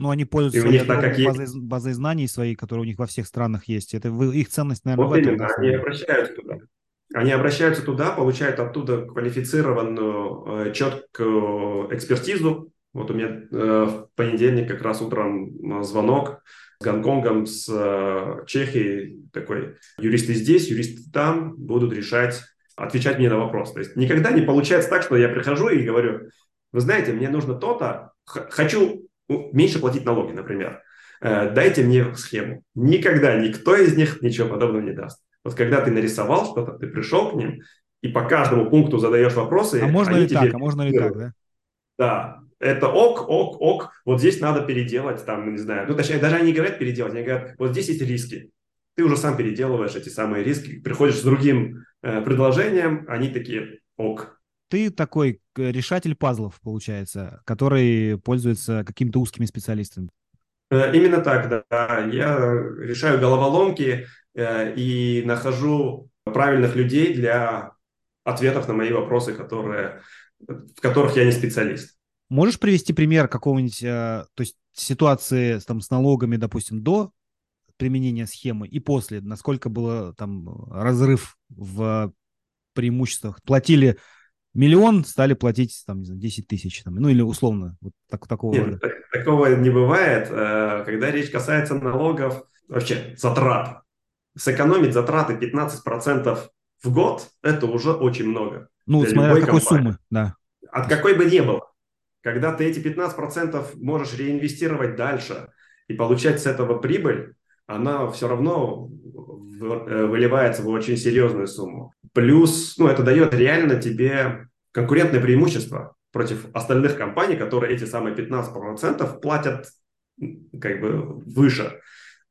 Ну, они пользуются у них, так как базой, есть... базой знаний своей, которая у них во всех странах есть. Это их ценность, наверное, вот в этом. именно, они обращаются туда. Они обращаются туда, получают оттуда квалифицированную, э, четкую экспертизу. Вот у меня э, в понедельник как раз утром э, звонок с Гонконгом, с Чехией, такой юристы здесь, юристы там будут решать, отвечать мне на вопрос. То есть никогда не получается так, что я прихожу и говорю, вы знаете, мне нужно то-то, хочу меньше платить налоги, например. Э, дайте мне схему. Никогда никто из них ничего подобного не даст. Вот когда ты нарисовал что-то, ты пришел к ним, и по каждому пункту задаешь вопросы. А можно ли так? А можно ли так, да? Да, это ок, ок, ок, вот здесь надо переделать, там, не знаю, ну, точнее, даже они не говорят переделать, они говорят, вот здесь есть риски. Ты уже сам переделываешь эти самые риски, приходишь с другим э, предложением, они такие, ок, ты такой э, решатель пазлов, получается, который пользуется какими-то узкими специалистами. Э, именно так, да. Я решаю головоломки и нахожу правильных людей для ответов на мои вопросы, которые, в которых я не специалист. Можешь привести пример какого-нибудь, то есть ситуации там, с налогами, допустим, до применения схемы и после, насколько было там разрыв в преимуществах? Платили миллион стали платить, там, не знаю, 10 тысяч, там, ну или условно, вот так, такого Нет, так, такого не бывает. Э, когда речь касается налогов, вообще затрат, сэкономить затраты 15% в год, это уже очень много. Ну, смотря от какой компании. суммы, да. От какой бы ни было. Когда ты эти 15% можешь реинвестировать дальше и получать с этого прибыль, она все равно э, выливается в очень серьезную сумму. Плюс, ну, это дает реально тебе конкурентное преимущество против остальных компаний, которые эти самые 15% платят как бы выше.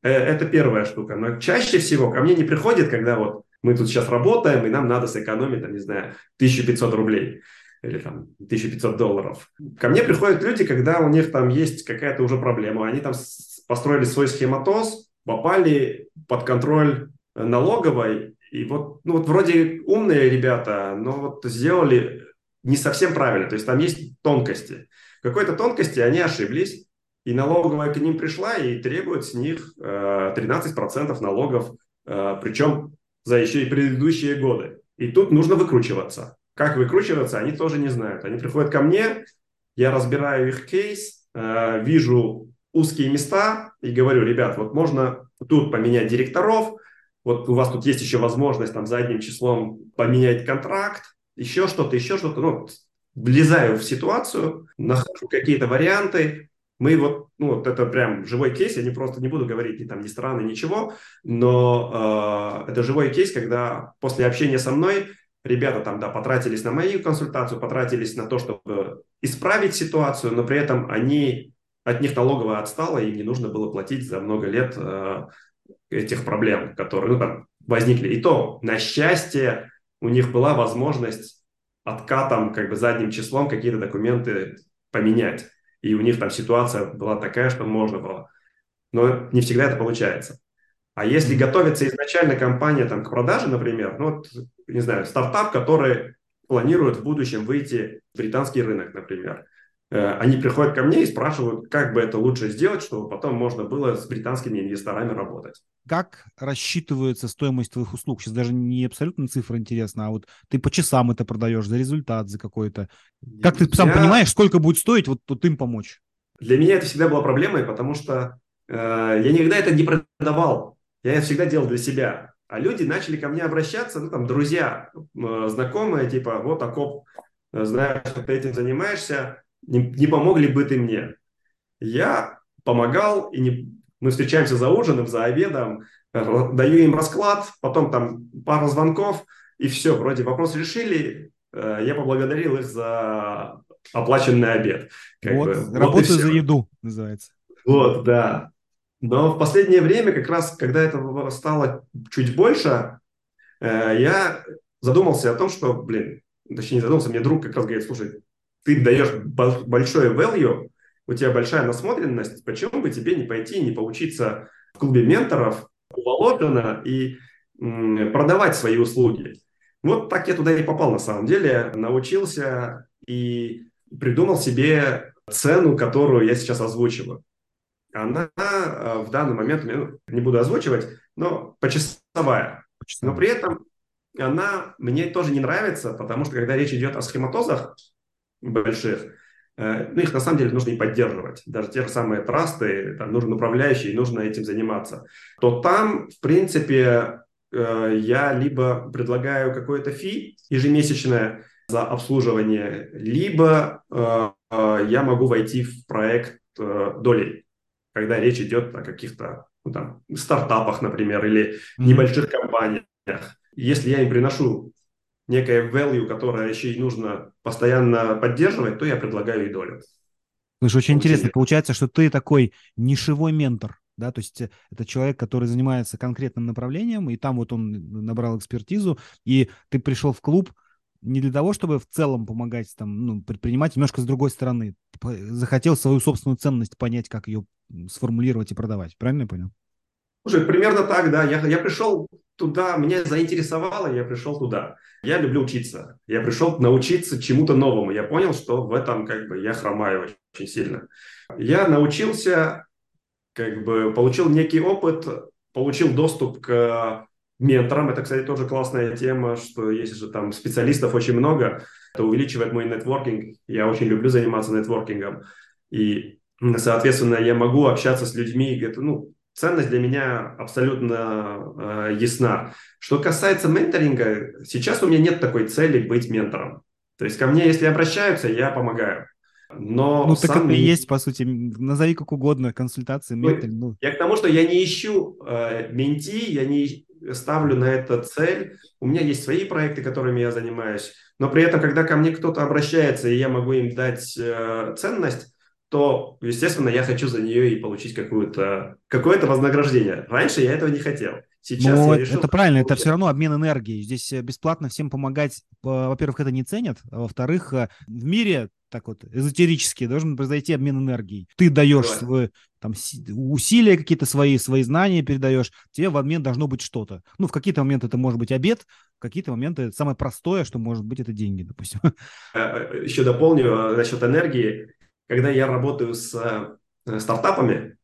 Э, это первая штука. Но чаще всего ко мне не приходит, когда вот мы тут сейчас работаем, и нам надо сэкономить, там, не знаю, 1500 рублей или там 1500 долларов. Ко мне приходят люди, когда у них там есть какая-то уже проблема. Они там построили свой схематоз, попали под контроль налоговой, И вот, ну вот вроде умные ребята, но вот сделали не совсем правильно. То есть там есть тонкости. В какой-то тонкости они ошиблись, и налоговая к ним пришла и требует с них 13% э, налогов, э, причем за еще и предыдущие годы. И тут нужно выкручиваться. Как выкручиваться, они тоже не знают. Они приходят ко мне, я разбираю их кейс, э, вижу узкие места и говорю, ребят, вот можно тут поменять директоров, вот у вас тут есть еще возможность там задним числом поменять контракт, еще что-то, еще что-то. Ну, влезаю в ситуацию, нахожу какие-то варианты. Мы вот, ну, вот это прям живой кейс, я не просто не буду говорить ни там, ни страны, ничего, но э, это живой кейс, когда после общения со мной ребята там, да, потратились на мою консультацию, потратились на то, чтобы исправить ситуацию, но при этом они, от них налоговая отстала, им не нужно было платить за много лет э, этих проблем, которые ну, там, возникли. И то, на счастье, у них была возможность откатом, как бы задним числом какие-то документы поменять. И у них там ситуация была такая, что можно было. Но не всегда это получается. А если готовится изначально компания там, к продаже, например, ну, вот, не знаю, стартап, который планирует в будущем выйти в британский рынок, например, они приходят ко мне и спрашивают, как бы это лучше сделать, чтобы потом можно было с британскими инвесторами работать. Как рассчитывается стоимость твоих услуг? Сейчас даже не абсолютно цифра интересна, а вот ты по часам это продаешь за результат, за какой-то. Как ты сам Я... понимаешь, сколько будет стоить вот, вот им помочь? Для меня это всегда была проблемой, потому что э, я никогда это не продавал. Я это всегда делал для себя. А люди начали ко мне обращаться, ну там друзья, э, знакомые, типа, вот Акоп, э, знаю, что ты этим занимаешься, не, не помог ли бы ты мне? Я помогал, и не, мы встречаемся за ужином, за обедом, даю им расклад, потом там пару звонков, и все, вроде вопрос решили, э, я поблагодарил их за оплаченный обед. Как вот, бы. работаю вот за еду, называется. Вот, да. Но в последнее время, как раз, когда это стало чуть больше, э, я задумался о том, что, блин, точнее не задумался, мне друг как раз говорит, слушай, ты даешь большое value, у тебя большая насмотренность, почему бы тебе не пойти и не поучиться в клубе менторов у Володина и продавать свои услуги. Вот так я туда и попал на самом деле, научился и придумал себе цену, которую я сейчас озвучиваю. Она э, в данный момент, ну, не буду озвучивать, но почасовая. почасовая. Но при этом она мне тоже не нравится, потому что когда речь идет о схематозах, больших, э, ну, их на самом деле нужно и поддерживать. Даже те же самые трасты, там нужен управляющий, нужно этим заниматься. То там, в принципе, э, я либо предлагаю какое-то фи ежемесячное за обслуживание, либо э, я могу войти в проект долей, когда речь идет о каких-то ну, там, стартапах, например, или небольших компаниях. Если я им приношу некое value, которое еще и нужно постоянно поддерживать, то я предлагаю и долю. Слушай, очень интересно. Получается, что ты такой нишевой ментор, да, то есть это человек, который занимается конкретным направлением, и там вот он набрал экспертизу, и ты пришел в клуб не для того, чтобы в целом помогать там, ну, предпринимать немножко с другой стороны. Захотел свою собственную ценность понять, как ее сформулировать и продавать. Правильно я понял? Слушай, примерно так, да. Я, я пришел туда, меня заинтересовало, я пришел туда. Я люблю учиться. Я пришел научиться чему-то новому. Я понял, что в этом как бы я хромаю очень, сильно. Я научился, как бы получил некий опыт, получил доступ к менторам. Это, кстати, тоже классная тема, что если же там специалистов очень много, это увеличивает мой нетворкинг. Я очень люблю заниматься нетворкингом. И, соответственно, я могу общаться с людьми, ну, ценность для меня абсолютно э, ясна. Что касается менторинга, сейчас у меня нет такой цели быть ментором. То есть ко мне, если обращаются, я помогаю. Но ну, так это и есть, по сути. Назови как угодно, консультации, ментор. Ну. Я к тому, что я не ищу э, менти, я не ставлю на это цель. У меня есть свои проекты, которыми я занимаюсь. Но при этом, когда ко мне кто-то обращается, и я могу им дать э, ценность, то, естественно, я хочу за нее и получить какое-то какое вознаграждение. Раньше я этого не хотел. Сейчас Но я решил... Это правильно, это все равно обмен энергией. Здесь э, бесплатно всем помогать. Во-первых, это не ценят, а во-вторых, э, в мире так вот эзотерически должен произойти обмен энергией. Ты даешь свой, там усилия какие-то свои, свои знания передаешь, тебе в обмен должно быть что-то. Ну, в какие-то моменты это может быть обед, в какие-то моменты самое простое, что может быть, это деньги, допустим. Э, еще дополню насчет энергии. Когда я работаю с стартапами,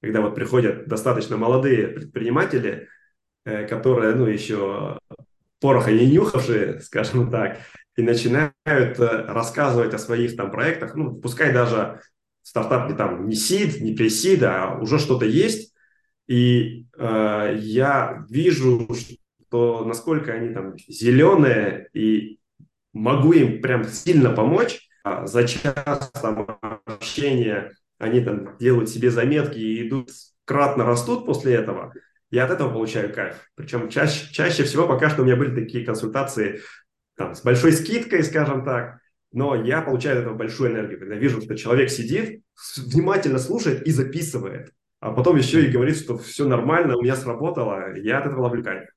когда вот приходят достаточно молодые предприниматели, которые, ну, еще пороха не нюхавшие, <laughs> скажем так, и начинают рассказывать о своих там проектах, ну, пускай даже стартап не там не сид, не пресид, а уже что-то есть, и э, я вижу, что насколько они там зеленые, и могу им прям сильно помочь. А за час там, общения они там делают себе заметки и идут, кратно растут после этого. Я от этого получаю кайф. Причем чаще, чаще всего пока что у меня были такие консультации там, с большой скидкой, скажем так, но я получаю от этого большую энергию, когда вижу, что человек сидит, внимательно слушает и записывает, а потом еще и говорит, что все нормально, у меня сработало, я от этого ловлю кайф.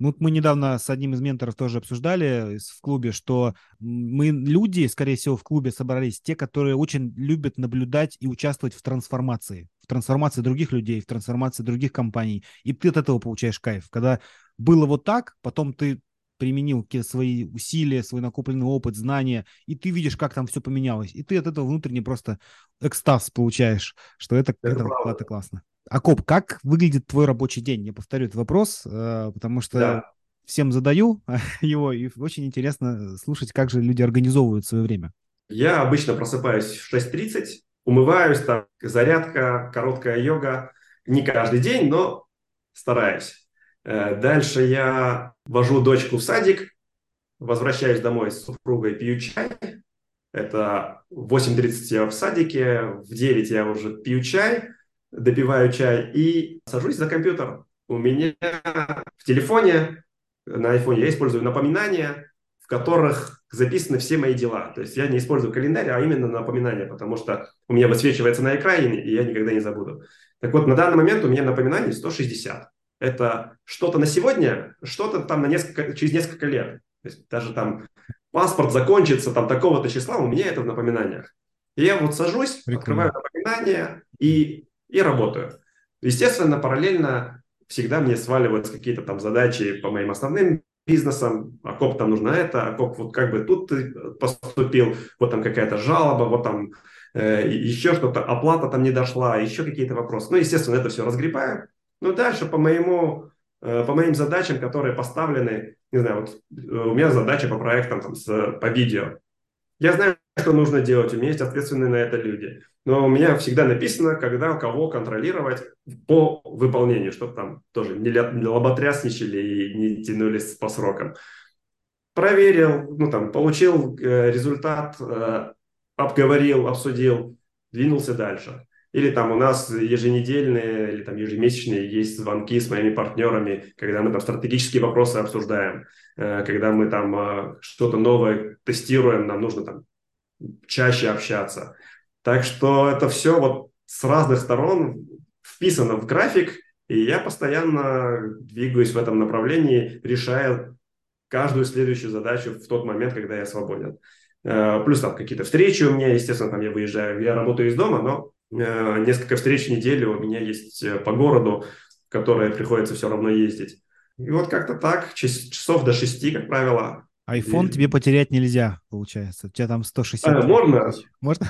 Ну, мы недавно с одним из менторов тоже обсуждали в клубе, что мы люди, скорее всего, в клубе собрались те, которые очень любят наблюдать и участвовать в трансформации, в трансформации других людей, в трансформации других компаний. И ты от этого получаешь кайф. Когда было вот так, потом ты применил какие-то свои усилия, свой накопленный опыт, знания, и ты видишь, как там все поменялось. И ты от этого внутренне просто экстаз получаешь, что это, это, это, это классно. Акоп, как выглядит твой рабочий день? Я повторю этот вопрос, э, потому что да. всем задаю <laughs> его, и очень интересно слушать, как же люди организовывают свое время. Я обычно просыпаюсь в 6.30, умываюсь, так, зарядка, короткая йога. Не каждый день, но стараюсь. Э, дальше я вожу дочку в садик, возвращаюсь домой с супругой, пью чай. Это 8.30 я в садике, в 9 я уже пью чай, допиваю чай и сажусь за компьютер. У меня в телефоне, на айфоне я использую напоминания, в которых записаны все мои дела. То есть я не использую календарь, а именно напоминания, потому что у меня высвечивается на экране, и я никогда не забуду. Так вот, на данный момент у меня напоминаний 160 это что-то на сегодня, что-то там на несколько, через несколько лет. То есть даже там паспорт закончится там такого-то числа, у меня это в напоминаниях. И я вот сажусь, Прикольно. открываю напоминания и, и работаю. Естественно, параллельно всегда мне сваливаются какие-то там задачи по моим основным бизнесам, а коп там нужно это, а коп вот как бы тут ты поступил, вот там какая-то жалоба, вот там э, еще что-то, оплата там не дошла, еще какие-то вопросы. Ну, естественно, это все разгребаю, ну, дальше по моему, э, по моим задачам, которые поставлены, не знаю, вот э, у меня задача по проектам там, с, по видео. Я знаю, что нужно делать, у меня есть ответственные на это люди. Но у меня всегда написано, когда кого контролировать по выполнению, чтобы там тоже не лоботрясничали и не тянулись по срокам. Проверил, ну там, получил э, результат, э, обговорил, обсудил, двинулся дальше. Или там у нас еженедельные или там ежемесячные есть звонки с моими партнерами, когда мы там стратегические вопросы обсуждаем, э, когда мы там э, что-то новое тестируем, нам нужно там чаще общаться. Так что это все вот с разных сторон вписано в график, и я постоянно двигаюсь в этом направлении, решая каждую следующую задачу в тот момент, когда я свободен. Э, плюс там какие-то встречи у меня, естественно, там я выезжаю, я работаю из дома, но Э, несколько встреч в неделю у меня есть э, по городу, которые приходится все равно ездить. И вот как-то так, часов до 6, как правило. Айфон и... тебе потерять нельзя, получается. У тебя там 160. А, можно. Можно?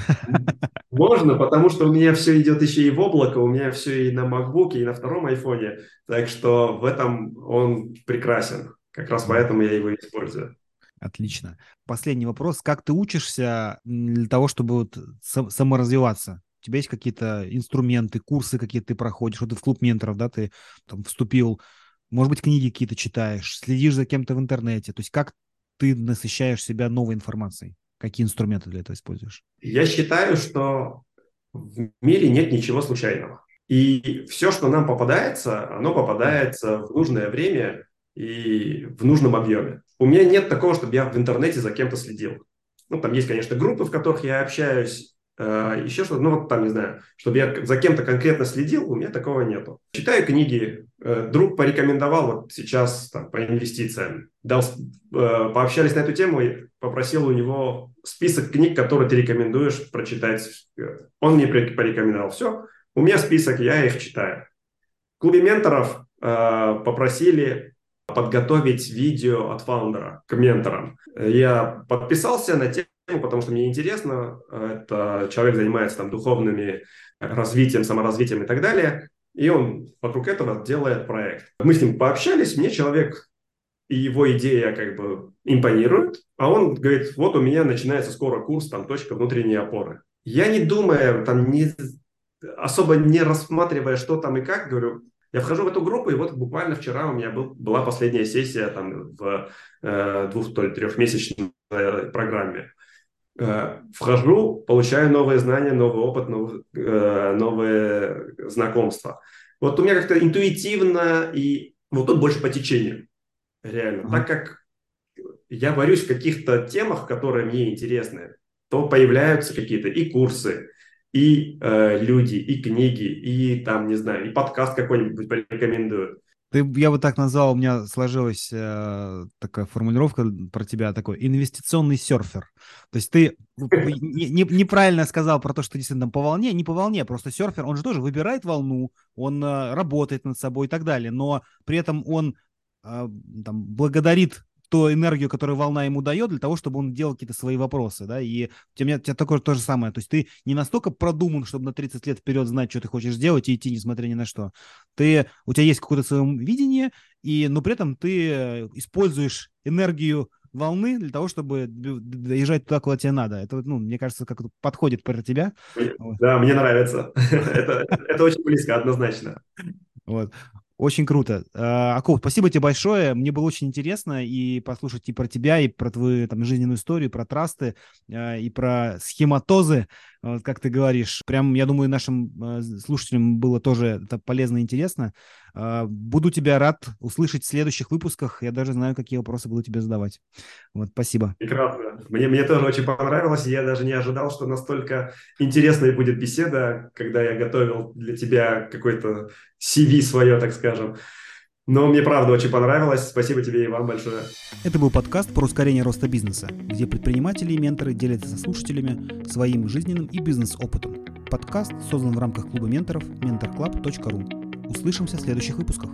Можно, потому что у меня все идет еще и в облако, у меня все и на MacBook, и на втором айфоне. Так что в этом он прекрасен. Как раз поэтому я его использую. Отлично. Последний вопрос. Как ты учишься для того, чтобы вот саморазвиваться? у тебя есть какие-то инструменты, курсы какие-то ты проходишь, вот ты в клуб менторов, да, ты там вступил, может быть, книги какие-то читаешь, следишь за кем-то в интернете, то есть как ты насыщаешь себя новой информацией? Какие инструменты для этого используешь? Я считаю, что в мире нет ничего случайного. И все, что нам попадается, оно попадается в нужное время и в нужном объеме. У меня нет такого, чтобы я в интернете за кем-то следил. Ну, там есть, конечно, группы, в которых я общаюсь, еще что-то, ну вот там, не знаю, чтобы я за кем-то конкретно следил, у меня такого нету. Читаю книги, э, друг порекомендовал вот сейчас там, по инвестициям, дал, э, пообщались на эту тему и попросил у него список книг, которые ты рекомендуешь прочитать. Он мне порекомендовал все, У меня список, я их читаю. В клубе менторов э, попросили подготовить видео от фаундера к менторам. Я подписался на тему, потому что мне интересно. Это человек занимается там духовными развитием, саморазвитием и так далее. И он вокруг этого делает проект. Мы с ним пообщались, мне человек и его идея как бы импонирует, а он говорит, вот у меня начинается скоро курс, там, точка внутренней опоры. Я не думая, там, не, особо не рассматривая, что там и как, говорю, я вхожу в эту группу, и вот буквально вчера у меня был, была последняя сессия там в э, двух- то ли трехмесячной программе. Э, вхожу, получаю новые знания, новый опыт, новые, э, новые знакомства. Вот у меня как-то интуитивно, и вот тут больше по течению, реально. Mm-hmm. Так как я варюсь в каких-то темах, которые мне интересны, то появляются какие-то и курсы, и э, люди, и книги, и там, не знаю, и подкаст какой-нибудь порекомендуют. Ты, я бы так назвал, у меня сложилась э, такая формулировка про тебя, такой инвестиционный серфер. То есть ты <laughs> не, не, неправильно сказал про то, что действительно там по волне, не по волне, просто серфер, он же тоже выбирает волну, он э, работает над собой и так далее, но при этом он э, там, благодарит ту энергию, которую волна ему дает, для того, чтобы он делал какие-то свои вопросы, да, и у тебя, у тебя такое то же самое, то есть ты не настолько продуман, чтобы на 30 лет вперед знать, что ты хочешь сделать и идти, несмотря ни на что. Ты, у тебя есть какое-то свое видение, и, но при этом ты э, используешь энергию волны для того, чтобы доезжать туда, куда тебе надо. Это, ну, мне кажется, как подходит про тебя. Да, мне нравится. <laughs> это, это очень близко, однозначно. Вот. Очень круто. А, Аков, спасибо тебе большое. Мне было очень интересно и послушать и про тебя, и про твою там, жизненную историю, про трасты, а, и про схематозы, как ты говоришь. Прям, я думаю, нашим а, слушателям было тоже это полезно и интересно. Буду тебя рад услышать в следующих выпусках. Я даже знаю, какие вопросы буду тебе задавать. Вот, спасибо. Прекрасно. Мне, мне тоже очень понравилось. Я даже не ожидал, что настолько интересной будет беседа, когда я готовил для тебя какой-то CV свое, так скажем. Но мне правда очень понравилось. Спасибо тебе и вам большое. Это был подкаст про ускорение роста бизнеса, где предприниматели и менторы делятся со слушателями своим жизненным и бизнес-опытом. Подкаст создан в рамках клуба менторов mentorclub.ru. Услышимся в следующих выпусках.